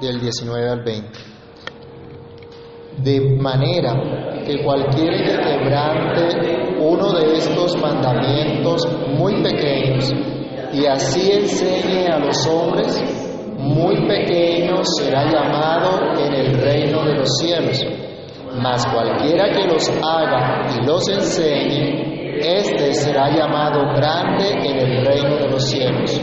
del 19 al 20. De manera que cualquiera que quebrante uno de estos mandamientos muy pequeños y así enseñe a los hombres, muy pequeño será llamado en el reino de los cielos. Mas cualquiera que los haga y los enseñe, éste será llamado grande en el reino de los cielos.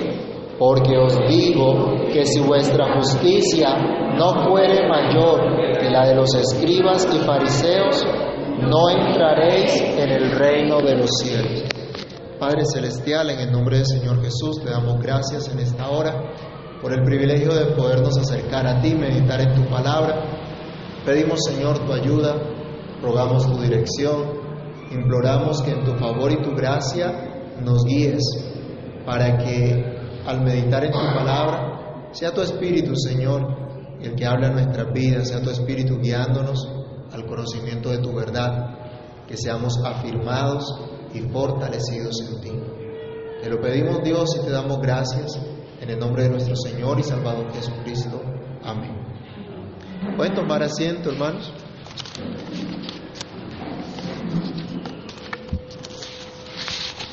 Porque os digo que si vuestra justicia no fuere mayor que la de los escribas y fariseos, no entraréis en el reino de los cielos. Padre Celestial, en el nombre del Señor Jesús, te damos gracias en esta hora por el privilegio de podernos acercar a ti, meditar en tu palabra. Pedimos, Señor, tu ayuda, rogamos tu dirección, imploramos que en tu favor y tu gracia nos guíes para que al meditar en tu palabra sea tu Espíritu, Señor, el que habla en nuestras vidas, sea tu Espíritu guiándonos al conocimiento de tu verdad, que seamos afirmados y fortalecidos en ti. Te lo pedimos Dios y te damos gracias en el nombre de nuestro Señor y Salvador Jesucristo. Amén. Pueden tomar asiento, hermanos.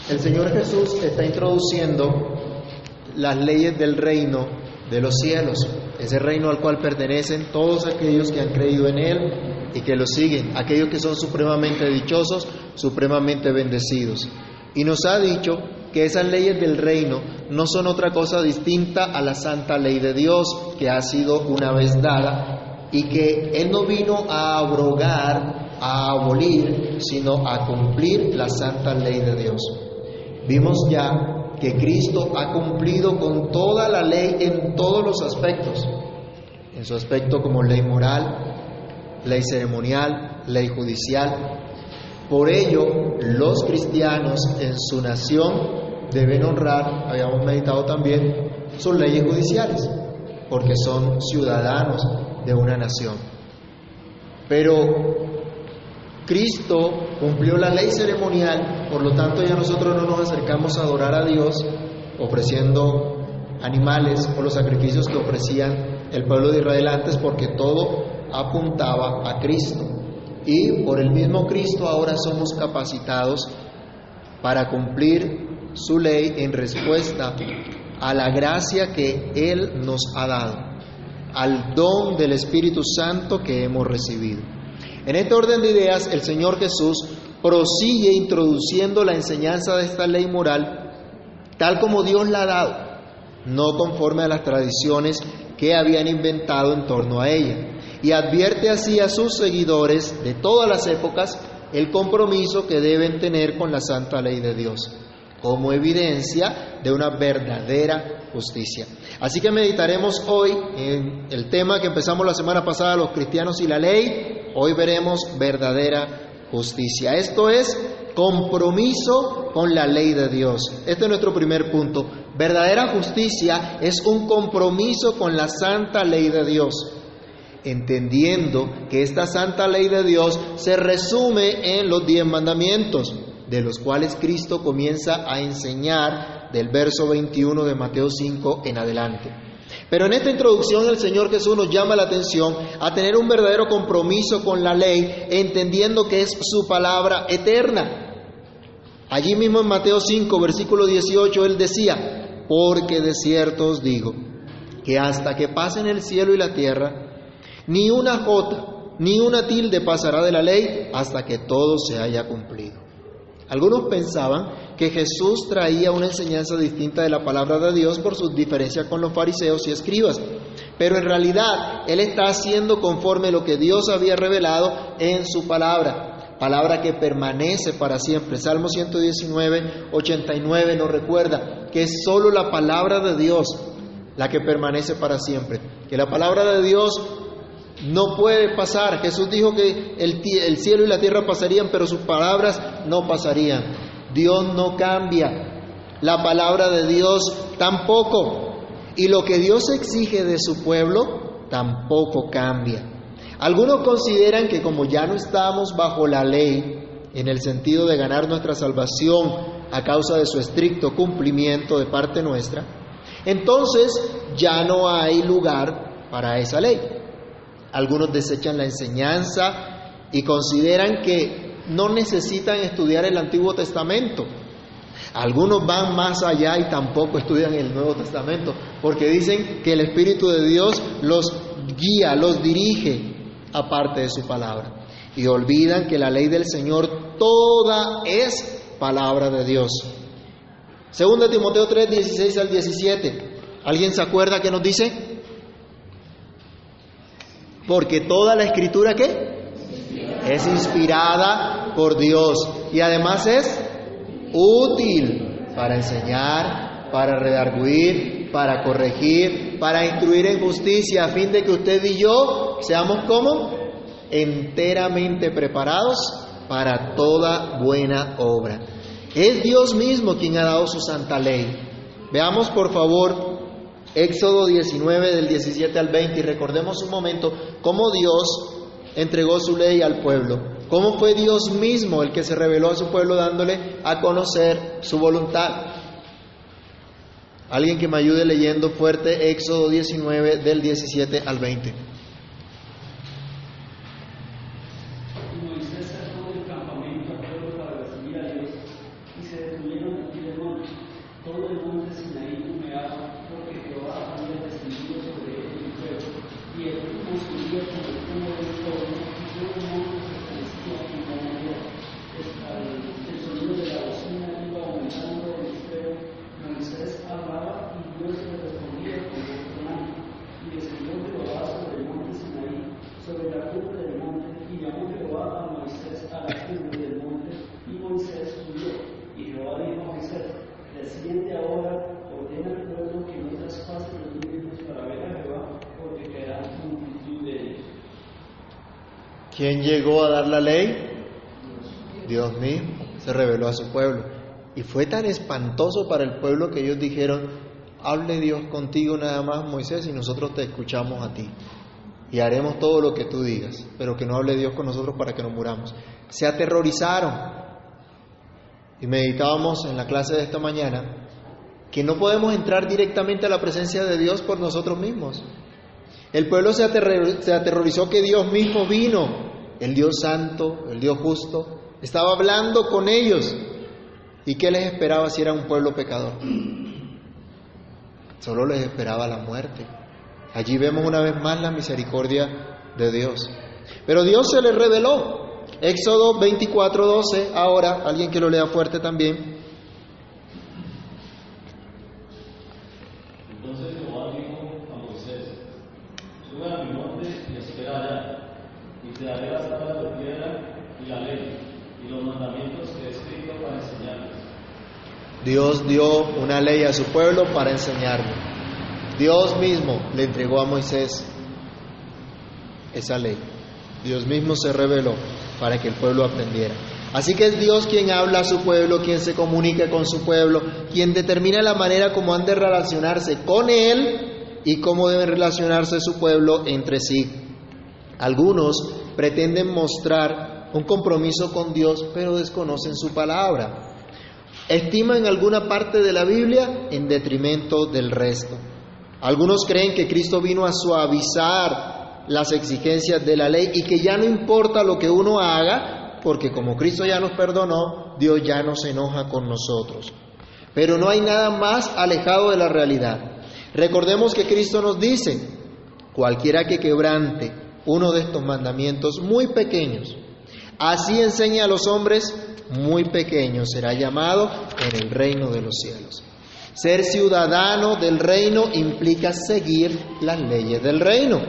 El Señor Jesús está introduciendo las leyes del reino de los cielos, ese reino al cual pertenecen todos aquellos que han creído en Él y que lo siguen, aquellos que son supremamente dichosos, supremamente bendecidos. Y nos ha dicho que esas leyes del reino no son otra cosa distinta a la santa ley de Dios que ha sido una vez dada y que Él no vino a abrogar, a abolir, sino a cumplir la santa ley de Dios. Vimos ya que Cristo ha cumplido con toda la ley en todos los aspectos, en su aspecto como ley moral, ley ceremonial, ley judicial. Por ello, los cristianos en su nación deben honrar, habíamos meditado también, sus leyes judiciales, porque son ciudadanos de una nación. Pero Cristo cumplió la ley ceremonial, por lo tanto ya nosotros no nos acercamos a adorar a Dios ofreciendo animales o los sacrificios que ofrecían el pueblo de Israel antes, porque todo apuntaba a Cristo. Y por el mismo Cristo ahora somos capacitados para cumplir su ley en respuesta a la gracia que Él nos ha dado, al don del Espíritu Santo que hemos recibido. En este orden de ideas, el Señor Jesús prosigue introduciendo la enseñanza de esta ley moral tal como Dios la ha dado, no conforme a las tradiciones que habían inventado en torno a ella, y advierte así a sus seguidores de todas las épocas el compromiso que deben tener con la santa ley de Dios como evidencia de una verdadera justicia. Así que meditaremos hoy en el tema que empezamos la semana pasada, los cristianos y la ley. Hoy veremos verdadera justicia. Esto es compromiso con la ley de Dios. Este es nuestro primer punto. Verdadera justicia es un compromiso con la santa ley de Dios entendiendo que esta santa ley de Dios se resume en los diez mandamientos de los cuales Cristo comienza a enseñar del verso 21 de Mateo 5 en adelante. Pero en esta introducción el Señor Jesús nos llama la atención a tener un verdadero compromiso con la ley, entendiendo que es su palabra eterna. Allí mismo en Mateo 5, versículo 18, Él decía, porque de cierto os digo, que hasta que pasen el cielo y la tierra, ni una jota, ni una tilde pasará de la ley hasta que todo se haya cumplido. Algunos pensaban que Jesús traía una enseñanza distinta de la palabra de Dios por sus diferencias con los fariseos y escribas, pero en realidad Él está haciendo conforme lo que Dios había revelado en su palabra, palabra que permanece para siempre. Salmo 119, 89 nos recuerda que es solo la palabra de Dios la que permanece para siempre, que la palabra de Dios no puede pasar. Jesús dijo que el, el, cielo y la tierra pasarían, pero sus palabras no pasarían. Dios no cambia. La palabra de Dios tampoco. Y lo que Dios exige de su pueblo tampoco cambia. Algunos consideran que como ya no estamos bajo la ley, en el sentido de ganar nuestra salvación a causa de su estricto cumplimiento de parte nuestra, entonces ya no hay lugar para esa ley. Algunos desechan la enseñanza y consideran que no necesitan estudiar el Antiguo Testamento. Algunos van más allá y tampoco estudian el Nuevo Testamento, porque dicen que el Espíritu de Dios los guía, los dirige aparte de su palabra. Y olvidan que la ley del Señor toda es palabra de Dios. Segundo Timoteo 3, 16 al 17. ¿Alguien se acuerda qué nos dice? Porque toda la escritura ¿qué? es inspirada por Dios y además es útil para enseñar, para redarguir, para corregir, para instruir en justicia, a fin de que usted y yo seamos como enteramente preparados para toda buena obra. Es Dios mismo quien ha dado su santa ley. Veamos por favor Éxodo 19 del 17 al 20 y recordemos un momento cómo Dios entregó su ley al pueblo, cómo fue Dios mismo el que se reveló a su pueblo dándole a conocer su voluntad. Alguien que me ayude leyendo fuerte Éxodo 19 del 17 al 20. ¿Quién llegó a dar la ley? Dios mismo se reveló a su pueblo. Y fue tan espantoso para el pueblo que ellos dijeron, hable Dios contigo nada más, Moisés, y nosotros te escuchamos a ti. Y haremos todo lo que tú digas, pero que no hable Dios con nosotros para que nos muramos. Se aterrorizaron. Y meditábamos en la clase de esta mañana que no podemos entrar directamente a la presencia de Dios por nosotros mismos. El pueblo se, aterrorizó que Dios mismo vino, el Dios santo, el Dios justo, estaba hablando con ellos. ¿Y qué les esperaba si era un pueblo pecador? Solo les esperaba la muerte. Allí vemos una vez más la misericordia de Dios. Pero Dios se les reveló. Éxodo 24, 12, ahora, alguien que lo lea fuerte también. Dios dio una ley a su pueblo para enseñarle. Dios mismo le entregó a Moisés esa ley. Dios mismo se reveló para que el pueblo aprendiera. Así que es Dios quien habla a su pueblo, quien se comunica con su pueblo, quien determina la manera como han de relacionarse con Él y cómo deben relacionarse su pueblo entre sí. Algunos pretenden mostrar un compromiso con Dios, pero desconocen su palabra estiman alguna parte de la Biblia en detrimento del resto. Algunos creen que Cristo vino a suavizar las exigencias de la ley y que ya no importa lo que uno haga, porque como Cristo ya nos perdonó, Dios ya no se enoja con nosotros. Pero no hay nada más alejado de la realidad. Recordemos que Cristo nos dice, cualquiera que quebrante uno de estos mandamientos muy pequeños, así enseña a los hombres, muy pequeño será llamado en el reino de los cielos. Ser ciudadano del reino implica seguir las leyes del reino.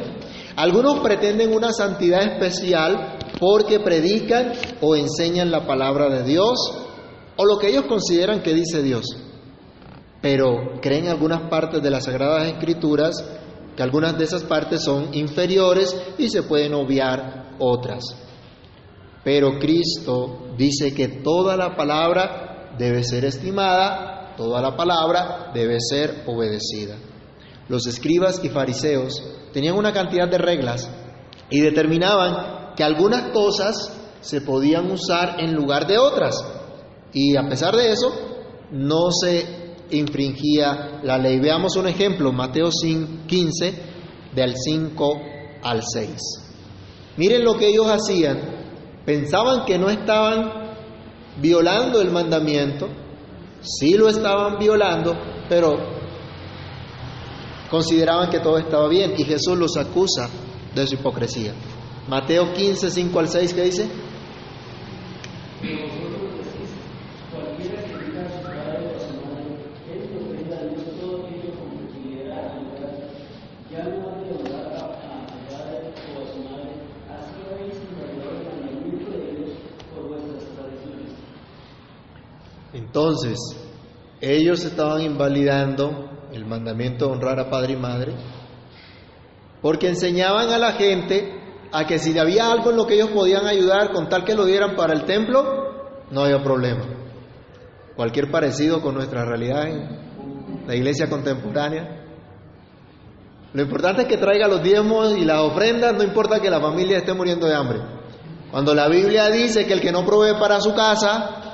Algunos pretenden una santidad especial porque predican o enseñan la palabra de Dios o lo que ellos consideran que dice Dios. Pero creen algunas partes de las Sagradas Escrituras que algunas de esas partes son inferiores y se pueden obviar otras. Pero Cristo dice que toda la palabra debe ser estimada, toda la palabra debe ser obedecida. Los escribas y fariseos tenían una cantidad de reglas y determinaban que algunas cosas se podían usar en lugar de otras. Y a pesar de eso, no se infringía la ley. Veamos un ejemplo, Mateo 15, del 5 al 6. Miren lo que ellos hacían. Pensaban que no estaban violando el mandamiento, sí lo estaban violando, pero consideraban que todo estaba bien y Jesús los acusa de su hipocresía. Mateo 15, 5 al 6, ¿qué dice? Entonces, ellos estaban invalidando el mandamiento de honrar a padre y madre porque enseñaban a la gente a que si había algo en lo que ellos podían ayudar con tal que lo dieran para el templo, no había problema. Cualquier parecido con nuestra realidad en la iglesia contemporánea. Lo importante es que traiga los diezmos y las ofrendas, no importa que la familia esté muriendo de hambre. Cuando la Biblia dice que el que no provee para su casa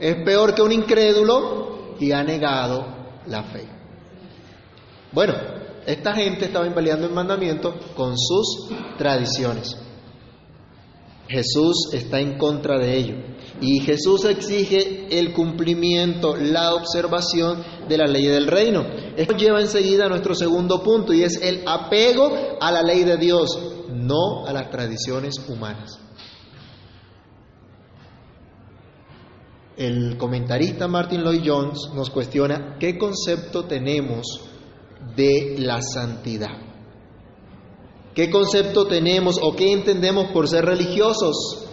es peor que un incrédulo y ha negado la fe. Bueno, esta gente estaba invalidando el mandamiento con sus tradiciones. Jesús está en contra de ello. Y Jesús exige el cumplimiento, la observación de la ley del reino. Esto lleva enseguida a nuestro segundo punto y es el apego a la ley de Dios, no a las tradiciones humanas. El comentarista Martin Lloyd Jones nos cuestiona qué concepto tenemos de la santidad. ¿Qué concepto tenemos o qué entendemos por ser religiosos?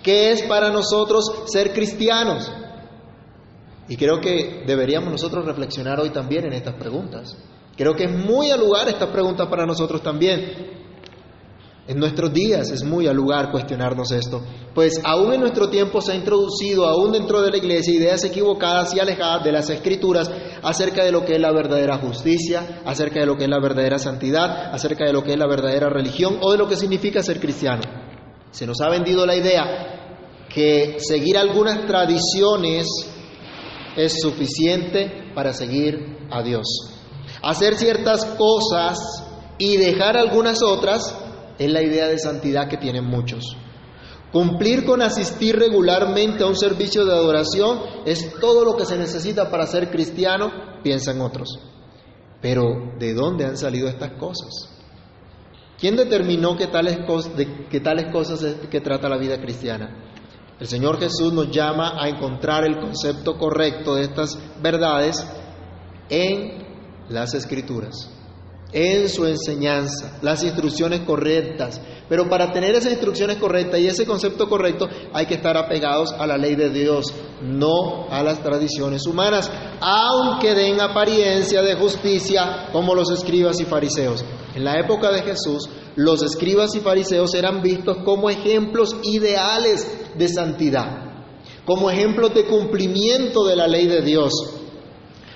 ¿Qué es para nosotros ser cristianos? Y creo que deberíamos nosotros reflexionar hoy también en estas preguntas. Creo que es muy al lugar estas preguntas para nosotros también. En nuestros días es muy al lugar cuestionarnos esto, pues aún en nuestro tiempo se ha introducido, aún dentro de la iglesia, ideas equivocadas y alejadas de las escrituras acerca de lo que es la verdadera justicia, acerca de lo que es la verdadera santidad, acerca de lo que es la verdadera religión o de lo que significa ser cristiano. Se nos ha vendido la idea que seguir algunas tradiciones es suficiente para seguir a Dios. Hacer ciertas cosas y dejar algunas otras es la idea de santidad que tienen muchos. Cumplir con asistir regularmente a un servicio de adoración es todo lo que se necesita para ser cristiano, piensan otros. Pero, ¿de dónde han salido estas cosas? ¿Quién determinó que tales, de, cosas es que trata la vida cristiana? El Señor Jesús nos llama a encontrar el concepto correcto de estas verdades en las Escrituras en su enseñanza, las instrucciones correctas. Pero para tener esas instrucciones correctas y ese concepto correcto hay que estar apegados a la ley de Dios, no a las tradiciones humanas, aunque den apariencia de justicia como los escribas y fariseos. En la época de Jesús, los escribas y fariseos eran vistos como ejemplos ideales de santidad, como ejemplos de cumplimiento de la ley de Dios.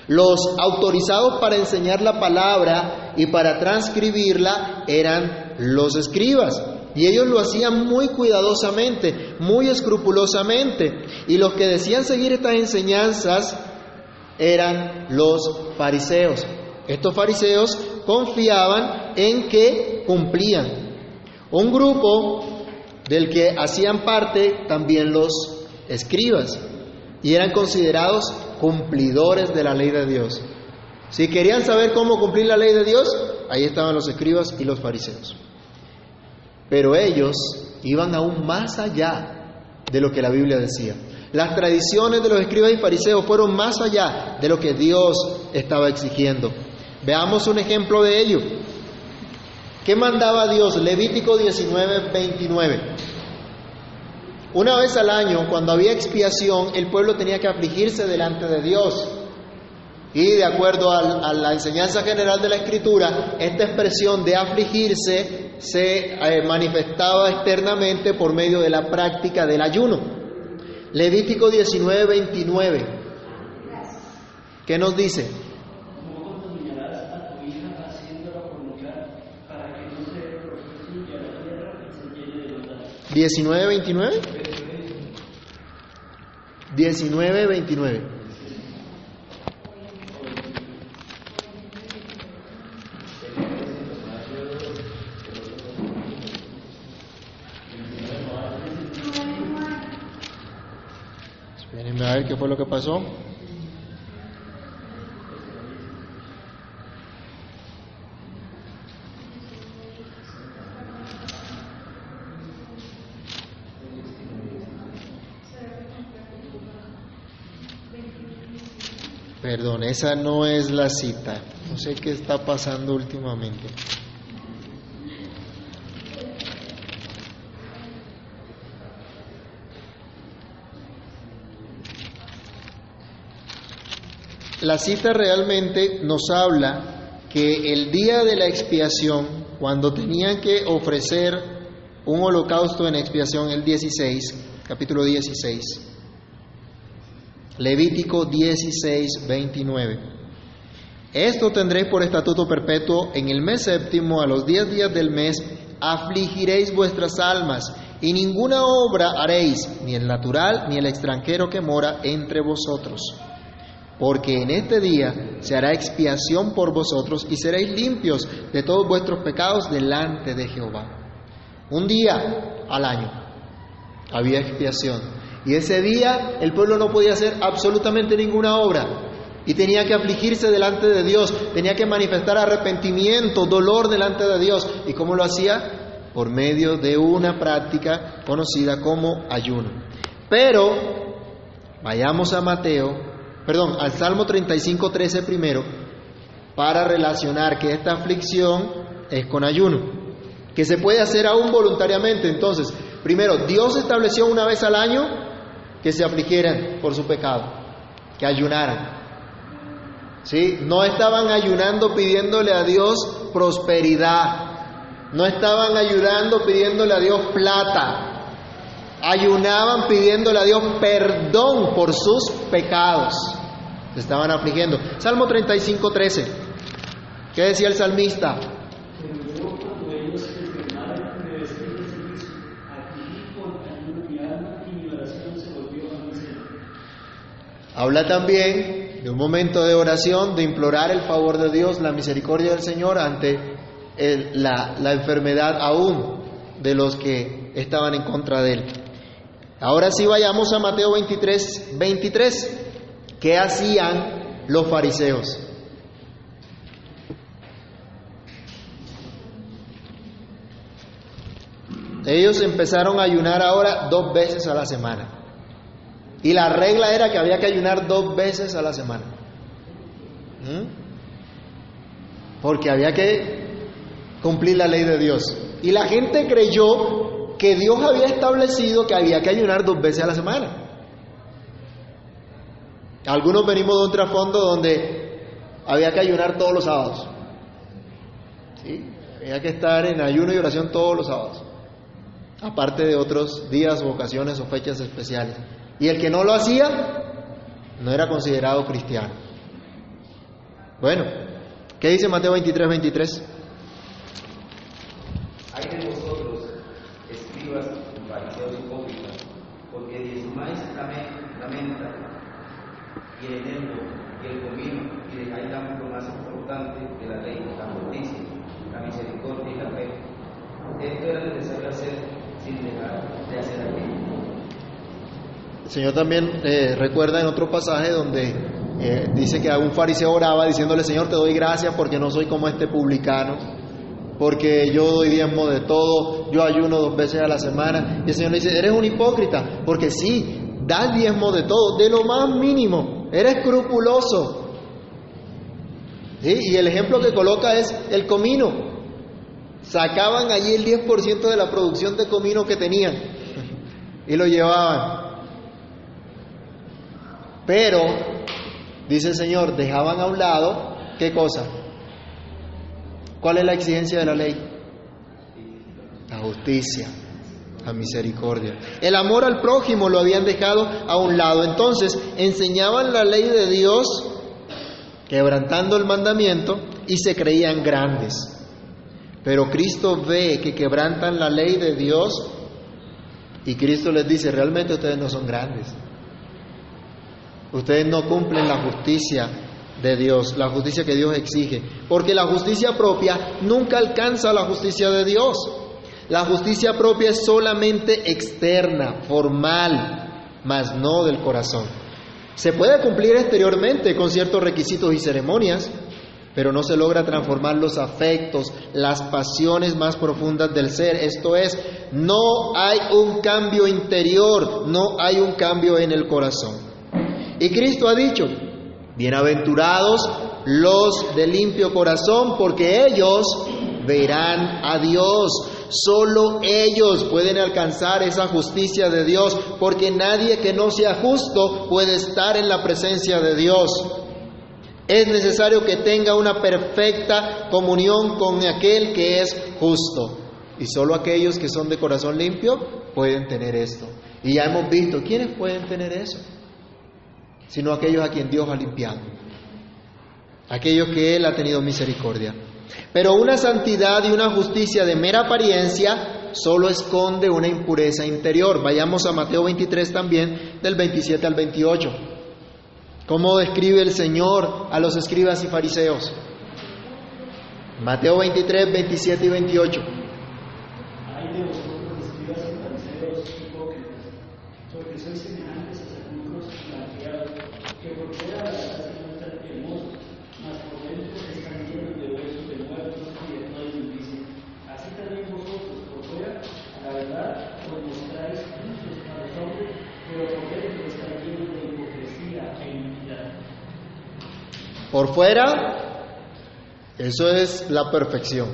Los autorizados para enseñar la palabra y para transcribirla eran los escribas. Y ellos lo hacían muy cuidadosamente, muy escrupulosamente. Y los que decían seguir estas enseñanzas eran los fariseos. Estos fariseos confiaban en que cumplían. Un grupo del que hacían parte también los escribas y eran considerados cumplidores de la ley de Dios. Si querían saber cómo cumplir la ley de Dios, ahí estaban los escribas y los fariseos. Pero ellos iban aún más allá de lo que la Biblia decía. Las tradiciones de los escribas y fariseos fueron más allá de lo que Dios estaba exigiendo. Veamos un ejemplo de ello. ¿Qué mandaba Dios? Levítico 19, 29. Una vez al año, cuando había expiación, el pueblo tenía que afligirse delante de Dios. Y de acuerdo a, la enseñanza general de la Escritura, esta expresión de afligirse se eh, manifestaba externamente por medio de la práctica del ayuno. Levítico 19, 29. ¿Qué nos dice? 19, 29. 19, 29. Espérenme a ver qué fue lo que pasó. Perdón, esa no es la cita. No sé qué está pasando últimamente. La cita realmente nos habla que el día de la expiación, cuando tenían que ofrecer un holocausto en expiación, el 16, capítulo 16, Levítico 16, 29. Esto tendréis por estatuto perpetuo en el mes séptimo, a los diez días del mes, afligiréis vuestras almas, y ninguna obra haréis, ni el natural ni el extranjero que mora entre vosotros porque en este día se hará expiación por vosotros y seréis limpios de todos vuestros pecados delante de Jehová. Un día al año había expiación y ese día el pueblo no podía hacer absolutamente ninguna obra y tenía que afligirse delante de Dios, tenía que manifestar arrepentimiento, dolor delante de Dios. ¿Y cómo lo hacía? Por medio de una práctica conocida como ayuno. Pero, vayamos a Mateo perdón, al Salmo 35, 13 primero, para relacionar que esta aflicción es con ayuno, que se puede hacer aún voluntariamente. Entonces, primero, Dios estableció una vez al año que se afligieran por su pecado, que ayunaran. ¿Sí? No estaban ayunando pidiéndole a Dios prosperidad, no estaban ayunando pidiéndole a Dios plata, ayunaban pidiéndole a Dios perdón por sus pecados. Se estaban afligiendo. Salmo 35, 13. ¿Qué decía el salmista? Habla también de un momento de oración, de implorar el favor de Dios, la misericordia del Señor ante la, la enfermedad aún de los que estaban en contra de él. Ahora sí vayamos a Mateo 23, 23. ¿Qué hacían los fariseos? Ellos empezaron a ayunar ahora dos veces a la semana. Y la regla era que había que ayunar dos veces a la semana. ¿Mm? Porque había que cumplir la ley de Dios. Y la gente creyó que Dios había establecido que había que ayunar dos veces a la semana. Algunos venimos de un trasfondo donde había que ayunar todos los sábados. ¿Sí? Había que estar en ayuno y oración todos los sábados. Aparte de otros días ocasiones o fechas especiales. Y el que no lo hacía no era considerado cristiano. Bueno, ¿qué dice Mateo 23, 23? y el enemigo y el comino y dejáis lo más importante de la ley, la justicia, la misericordia y la fe. Esto era necesario hacer sin dejar de hacer aquello. El Señor también eh, recuerda en otro pasaje donde eh, dice que a un fariseo oraba diciéndole, Señor, te doy gracias porque no soy como este publicano, porque yo doy diezmo de todo, yo ayuno dos veces a la semana. Y el Señor le dice, eres un hipócrita, porque sí, das diezmo de todo, de lo más mínimo, era escrupuloso. Y el ejemplo que coloca es el comino. Sacaban allí el 10% de la producción de comino que tenían y lo llevaban. Pero, dice el Señor, dejaban a un lado, ¿qué cosa? ¿Cuál es la exigencia de la ley? La justicia la misericordia. El amor al prójimo lo habían dejado a un lado. Entonces enseñaban la ley de Dios, quebrantando el mandamiento, y se creían grandes. Pero Cristo ve que quebrantan la ley de Dios y Cristo les dice, realmente ustedes no son grandes. Ustedes no cumplen la justicia de Dios, la justicia que Dios exige, porque la justicia propia nunca alcanza la justicia de Dios. La justicia propia es solamente externa, formal, mas no del corazón. Se puede cumplir exteriormente con ciertos requisitos y ceremonias, pero no se logra transformar los afectos, las pasiones más profundas del ser. Esto es, no hay un cambio interior, no hay un cambio en el corazón. Y Cristo ha dicho, bienaventurados los de limpio corazón, porque ellos verán a Dios. Solo ellos pueden alcanzar esa justicia de Dios, porque nadie que no sea justo puede estar en la presencia de Dios. Es necesario que tenga una perfecta comunión con aquel que es justo. Y solo aquellos que son de corazón limpio pueden tener esto. Y ya hemos visto, ¿quiénes pueden tener eso? Sino aquellos a quien Dios ha limpiado. Aquellos que Él ha tenido misericordia. Pero una santidad y una justicia de mera apariencia solo esconde una impureza interior. Vayamos a Mateo 23 también, del 27 al 28. ¿Cómo describe el Señor a los escribas y fariseos? Mateo 23, 27 y 28. Hay de vosotros, escribas y fariseos hipócritas, porque sois semejantes a sepulcros blanqueados, que por fuera la verdad se muestran hermosos, mas por dentro están llenos de huesos de muertos y de toda inmundicia. Así también vosotros, por fuera, a la verdad, os mostráis justos a los hombres, pero por dentro están llenos de hipocresía e iniquidad. Por fuera, eso es la perfección.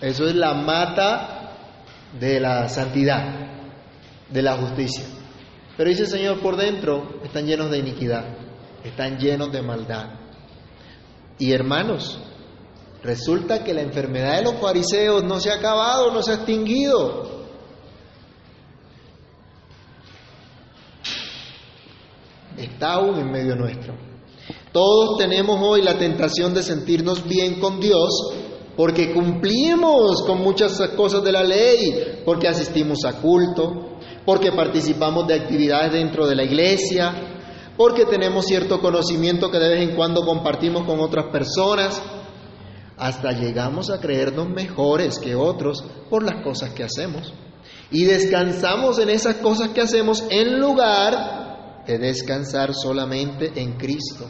Eso es la mata de la santidad, de la justicia. Pero dice el Señor, por dentro están llenos de iniquidad, están llenos de maldad. Y hermanos, resulta que la enfermedad de los fariseos no se ha acabado, no se ha extinguido. Está aún en medio nuestro. Todos tenemos hoy la tentación de sentirnos bien con Dios porque cumplimos con muchas cosas de la ley, porque asistimos a culto, porque participamos de actividades dentro de la iglesia, porque tenemos cierto conocimiento que de vez en cuando compartimos con otras personas, hasta llegamos a creernos mejores que otros por las cosas que hacemos. Y descansamos en esas cosas que hacemos en lugar de descansar solamente en Cristo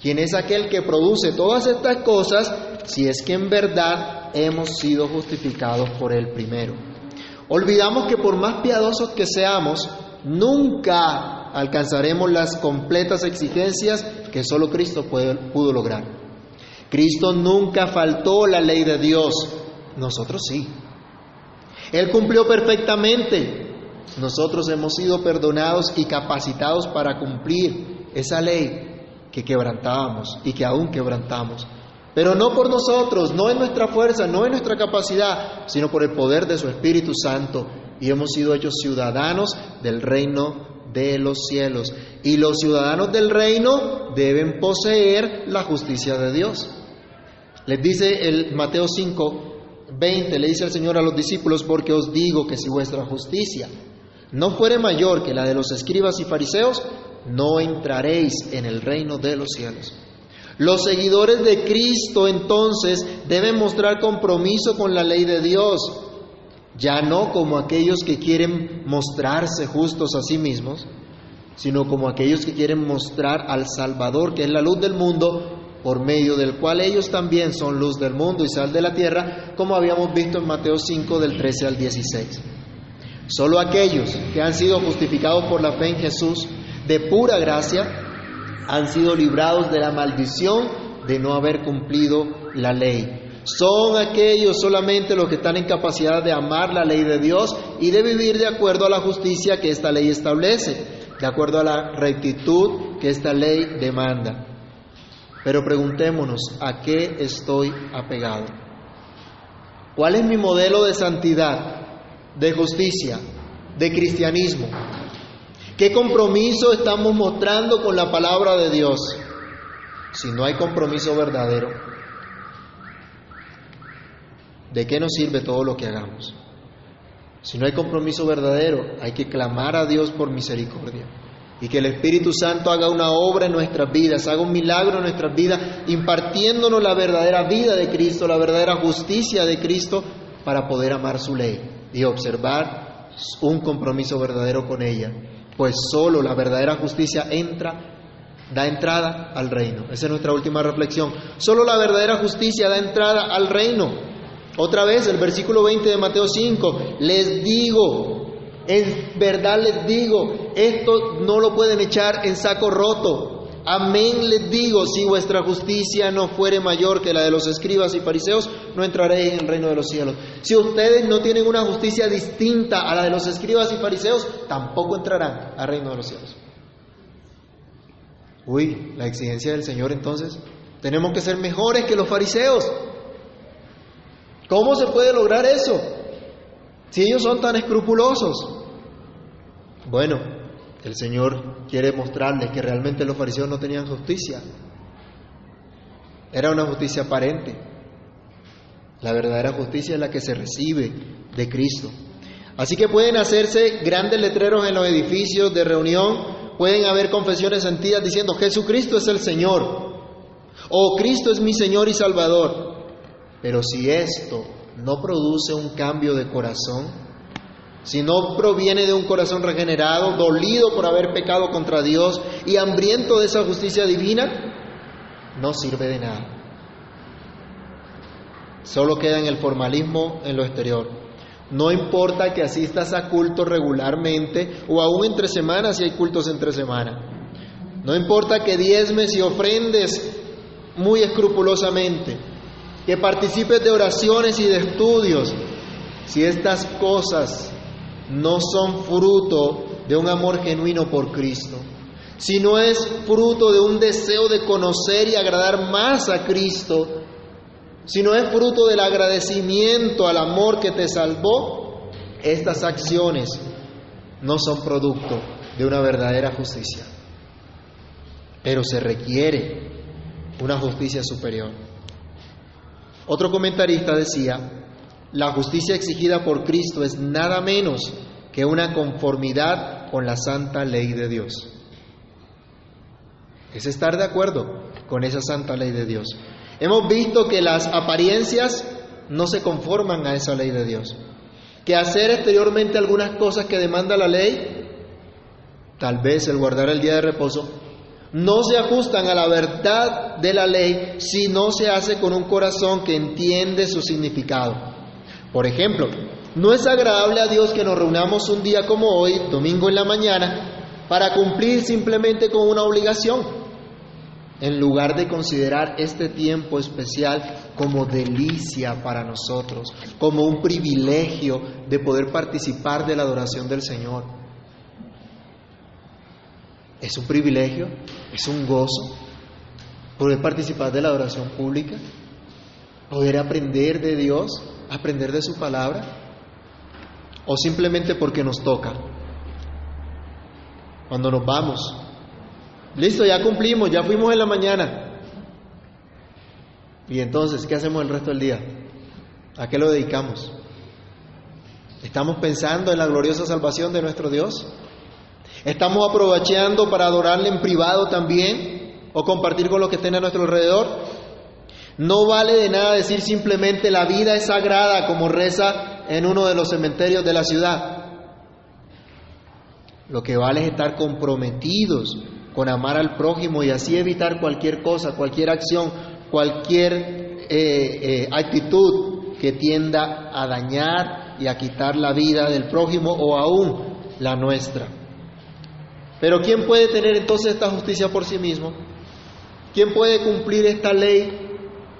quien es aquel que produce todas estas cosas si es que en verdad hemos sido justificados por Él primero. Olvidamos que por más piadosos que seamos, nunca alcanzaremos las completas exigencias que solo Cristo pudo lograr. Cristo nunca faltó la ley de Dios, nosotros sí. Él cumplió perfectamente. Nosotros hemos sido perdonados y capacitados para cumplir esa ley que quebrantábamos y que aún quebrantamos. Pero no por nosotros, no en nuestra fuerza, no en nuestra capacidad, sino por el poder de su Espíritu Santo. Y hemos sido hechos ciudadanos del reino de los cielos. Y los ciudadanos del reino deben poseer la justicia de Dios. Les dice el Mateo 5, 20, le dice el Señor a los discípulos, porque os digo que si vuestra justicia no fuere mayor que la de los escribas y fariseos, no entraréis en el reino de los cielos. Los seguidores de Cristo entonces deben mostrar compromiso con la ley de Dios, ya no como aquellos que quieren mostrarse justos a sí mismos, sino como aquellos que quieren mostrar al Salvador, que es la luz del mundo, por medio del cual ellos también son luz del mundo y sal de la tierra, como habíamos visto en Mateo 5 del 13 al 16. Solo aquellos que han sido justificados por la fe en Jesús de pura gracia han sido librados de la maldición de no haber cumplido la ley. Son aquellos solamente los que están en capacidad de amar la ley de Dios y de vivir de acuerdo a la justicia que esta ley establece, de acuerdo a la rectitud que esta ley demanda. Pero preguntémonos, ¿a qué estoy apegado? ¿Cuál es mi modelo de santidad, de justicia, de cristianismo? ¿Qué compromiso estamos mostrando con la palabra de Dios? Si no hay compromiso verdadero, ¿de qué nos sirve todo lo que hagamos? Si no hay compromiso verdadero, hay que clamar a Dios por misericordia y que el Espíritu Santo haga una obra en nuestras vidas, haga un milagro en nuestras vidas, impartiéndonos la verdadera vida de Cristo, la verdadera justicia de Cristo, para poder amar su ley y observar un compromiso verdadero con ella pues solo la verdadera justicia entra da entrada al reino. Esa es nuestra última reflexión. Solo la verdadera justicia da entrada al reino. Otra vez, el versículo 20 de Mateo 5, les digo, en verdad les digo, esto no lo pueden echar en saco roto. Amén les digo, si vuestra justicia no fuere mayor que la de los escribas y fariseos, no entraréis en el reino de los cielos. Si ustedes no tienen una justicia distinta a la de los escribas y fariseos, tampoco entrarán al reino de los cielos. Uy, la exigencia del Señor entonces, tenemos que ser mejores que los fariseos. ¿Cómo se puede lograr eso? Si ellos son tan escrupulosos. Bueno, el Señor quiere mostrarles que realmente los fariseos no tenían justicia. Era una justicia aparente. La verdadera justicia es la que se recibe de Cristo. Así que pueden hacerse grandes letreros en los edificios de reunión, pueden haber confesiones sentidas diciendo Jesucristo es el Señor o Cristo es mi Señor y Salvador. Pero si esto no produce un cambio de corazón, si no proviene de un corazón regenerado, dolido por haber pecado contra Dios y hambriento de esa justicia divina, no sirve de nada. Solo queda en el formalismo en lo exterior. No importa que asistas a cultos regularmente o aún entre semanas si hay cultos entre semanas. No importa que diezmes y ofrendes muy escrupulosamente, que participes de oraciones y de estudios, si estas cosas no son fruto de un amor genuino por Cristo, si no es fruto de un deseo de conocer y agradar más a Cristo, si no es fruto del agradecimiento al amor que te salvó, estas acciones no son producto de una verdadera justicia. Pero se requiere una justicia superior. Otro comentarista decía, la justicia exigida por Cristo es nada menos que una conformidad con la santa ley de Dios. Es estar de acuerdo con esa santa ley de Dios. Hemos visto que las apariencias no se conforman a esa ley de Dios. Que hacer exteriormente algunas cosas que demanda la ley, tal vez el guardar el día de reposo, no se ajustan a la verdad de la ley si no se hace con un corazón que entiende su significado. Por ejemplo, no es agradable a Dios que nos reunamos un día como hoy, domingo en la mañana, para cumplir simplemente con una obligación, en lugar de considerar este tiempo especial como delicia para nosotros, como un privilegio de poder participar de la adoración del Señor. Es un privilegio, es un gozo poder participar de la adoración pública, poder aprender de Dios, aprender de su palabra? ¿O simplemente porque nos toca? Cuando nos vamos. Listo, ya cumplimos, ya fuimos en la mañana. Y entonces, ¿qué hacemos el resto del día? ¿A qué lo dedicamos? ¿Estamos pensando en la gloriosa salvación de nuestro Dios? ¿Estamos aprovechando para adorarle en privado también? ¿O compartir con los que estén a nuestro alrededor? No vale de nada decir simplemente la vida es sagrada como reza en uno de los cementerios de la ciudad. Lo que vale es estar comprometidos con amar al prójimo y así evitar cualquier cosa, cualquier acción, cualquier eh, eh, actitud que tienda a dañar y a quitar la vida del prójimo o aún la nuestra. Pero ¿quién puede tener entonces esta justicia por sí mismo? ¿Quién puede cumplir esta ley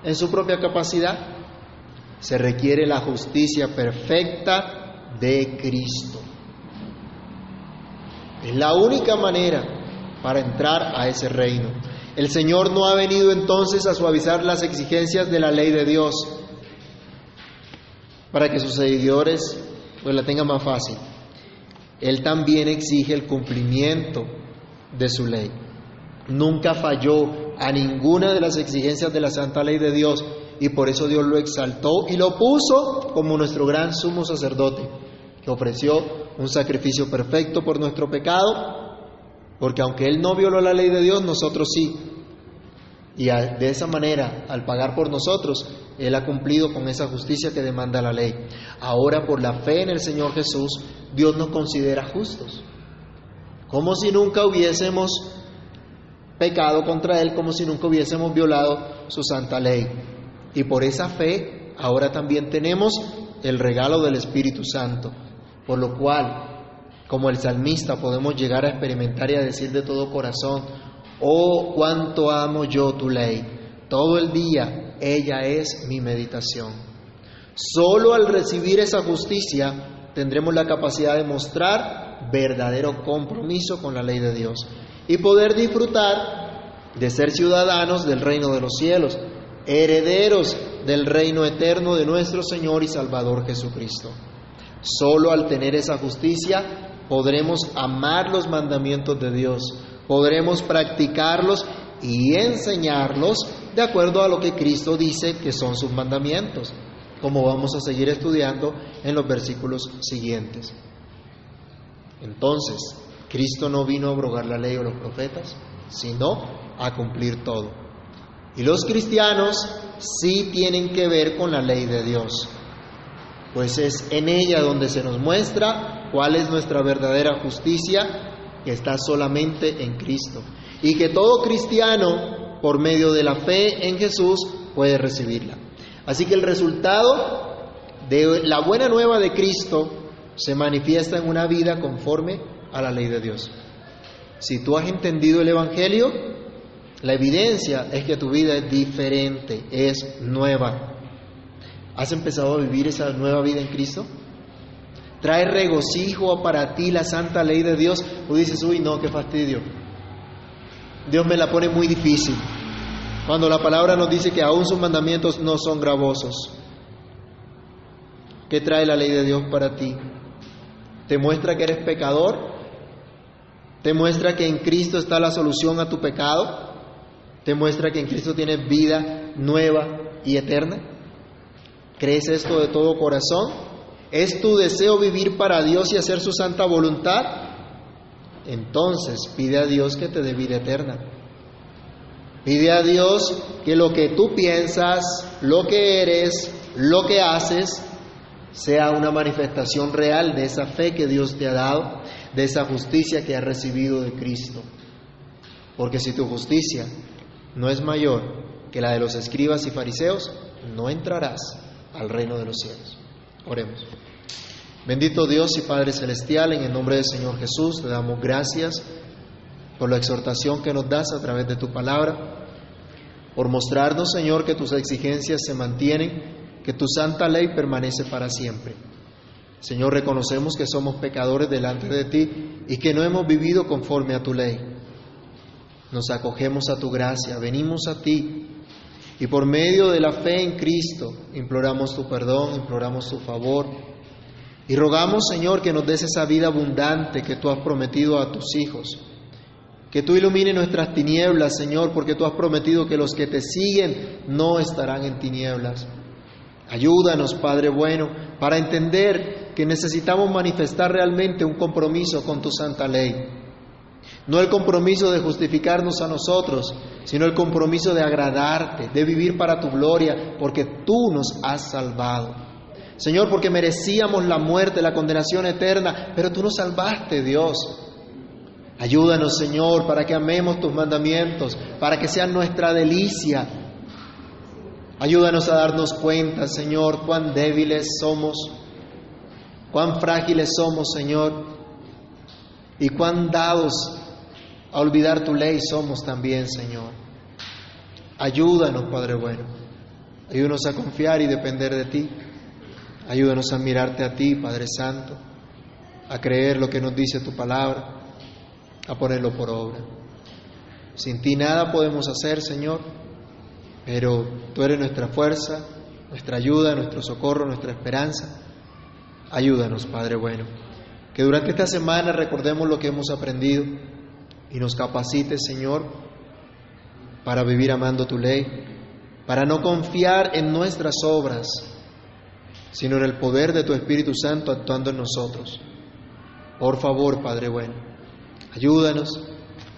en su propia capacidad. Se requiere la justicia perfecta de Cristo. Es la única manera para entrar a ese reino. El Señor no ha venido entonces a suavizar las exigencias de la ley de Dios para que sus seguidores pues la tengan más fácil. Él también exige el cumplimiento de su ley. Nunca falló a ninguna de las exigencias de la santa ley de Dios y por eso Dios lo exaltó y lo puso como nuestro gran sumo sacerdote, que ofreció un sacrificio perfecto por nuestro pecado, porque aunque Él no violó la ley de Dios, nosotros sí. Y de esa manera, al pagar por nosotros, Él ha cumplido con esa justicia que demanda la ley. Ahora, por la fe en el Señor Jesús, Dios nos considera justos. Como si nunca hubiésemos pecado contra Él como si nunca hubiésemos violado su santa ley. Y por esa fe, ahora también tenemos el regalo del Espíritu Santo, por lo cual, como el salmista, podemos llegar a experimentar y a decir de todo corazón, oh, cuánto amo yo tu ley. Todo el día ella es mi meditación. Solo al recibir esa justicia tendremos la capacidad de mostrar verdadero compromiso con la ley de Dios y poder disfrutar de ser ciudadanos del reino de los cielos, herederos del reino eterno de nuestro Señor y Salvador Jesucristo. Solo al tener esa justicia podremos amar los mandamientos de Dios, podremos practicarlos y enseñarlos de acuerdo a lo que Cristo dice que son sus mandamientos, como vamos a seguir estudiando en los versículos siguientes. Entonces, Cristo no vino a abrogar la ley o los profetas, sino a cumplir todo. Y los cristianos sí tienen que ver con la ley de Dios, pues es en ella donde se nos muestra cuál es nuestra verdadera justicia, que está solamente en Cristo, y que todo cristiano, por medio de la fe en Jesús, puede recibirla. Así que el resultado de la buena nueva de Cristo se manifiesta en una vida conforme a la ley de Dios. Si tú has entendido el Evangelio, la evidencia es que tu vida es diferente, es nueva. ¿Has empezado a vivir esa nueva vida en Cristo? ¿Trae regocijo para ti la santa ley de Dios? O dices, uy, no, qué fastidio. Dios me la pone muy difícil. Cuando la palabra nos dice que aún sus mandamientos no son gravosos. ¿Qué trae la ley de Dios para ti? ¿Te muestra que eres pecador? ¿Te muestra que en Cristo está la solución a tu pecado? ¿Te muestra que en Cristo tienes vida nueva y eterna? ¿Crees esto de todo corazón? ¿Es tu deseo vivir para Dios y hacer su santa voluntad? Entonces pide a Dios que te dé vida eterna. Pide a Dios que lo que tú piensas, lo que eres, lo que haces, sea una manifestación real de esa fe que Dios te ha dado, de esa justicia que has recibido de Cristo. Porque si tu justicia no es mayor que la de los escribas y fariseos, no entrarás al reino de los cielos. Oremos. Bendito Dios y Padre Celestial, en el nombre del Señor Jesús, te damos gracias por la exhortación que nos das a través de tu palabra, por mostrarnos, Señor, que tus exigencias se mantienen, que tu santa ley permanece para siempre. Señor, reconocemos que somos pecadores delante de ti y que no hemos vivido conforme a tu ley. Nos acogemos a tu gracia, venimos a ti y por medio de la fe en Cristo imploramos tu perdón, imploramos tu favor y rogamos, Señor, que nos des esa vida abundante que tú has prometido a tus hijos. Que tú ilumines nuestras tinieblas, Señor, porque tú has prometido que los que te siguen no estarán en tinieblas. Ayúdanos, Padre bueno, para entender que necesitamos manifestar realmente un compromiso con tu santa ley. No el compromiso de justificarnos a nosotros, sino el compromiso de agradarte, de vivir para tu gloria, porque tú nos has salvado. Señor, porque merecíamos la muerte, la condenación eterna, pero tú nos salvaste, Dios. Ayúdanos, Señor, para que amemos tus mandamientos, para que sean nuestra delicia. Ayúdanos a darnos cuenta, Señor, cuán débiles somos, cuán frágiles somos, Señor, y cuán dados a olvidar tu ley somos también, Señor. Ayúdanos, Padre bueno. Ayúdanos a confiar y depender de ti. Ayúdanos a mirarte a ti, Padre Santo, a creer lo que nos dice tu palabra, a ponerlo por obra. Sin ti nada podemos hacer, Señor, pero tú eres nuestra fuerza, nuestra ayuda, nuestro socorro, nuestra esperanza. Ayúdanos, Padre bueno. Que durante esta semana recordemos lo que hemos aprendido y nos capacites, Señor, para vivir amando tu ley, para no confiar en nuestras obras, sino en el poder de tu Espíritu Santo actuando en nosotros. Por favor, Padre bueno, ayúdanos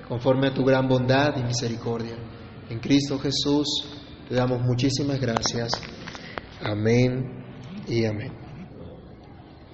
conforme a tu gran bondad y misericordia. En Cristo Jesús damos muchísimas gracias. Amén y amén.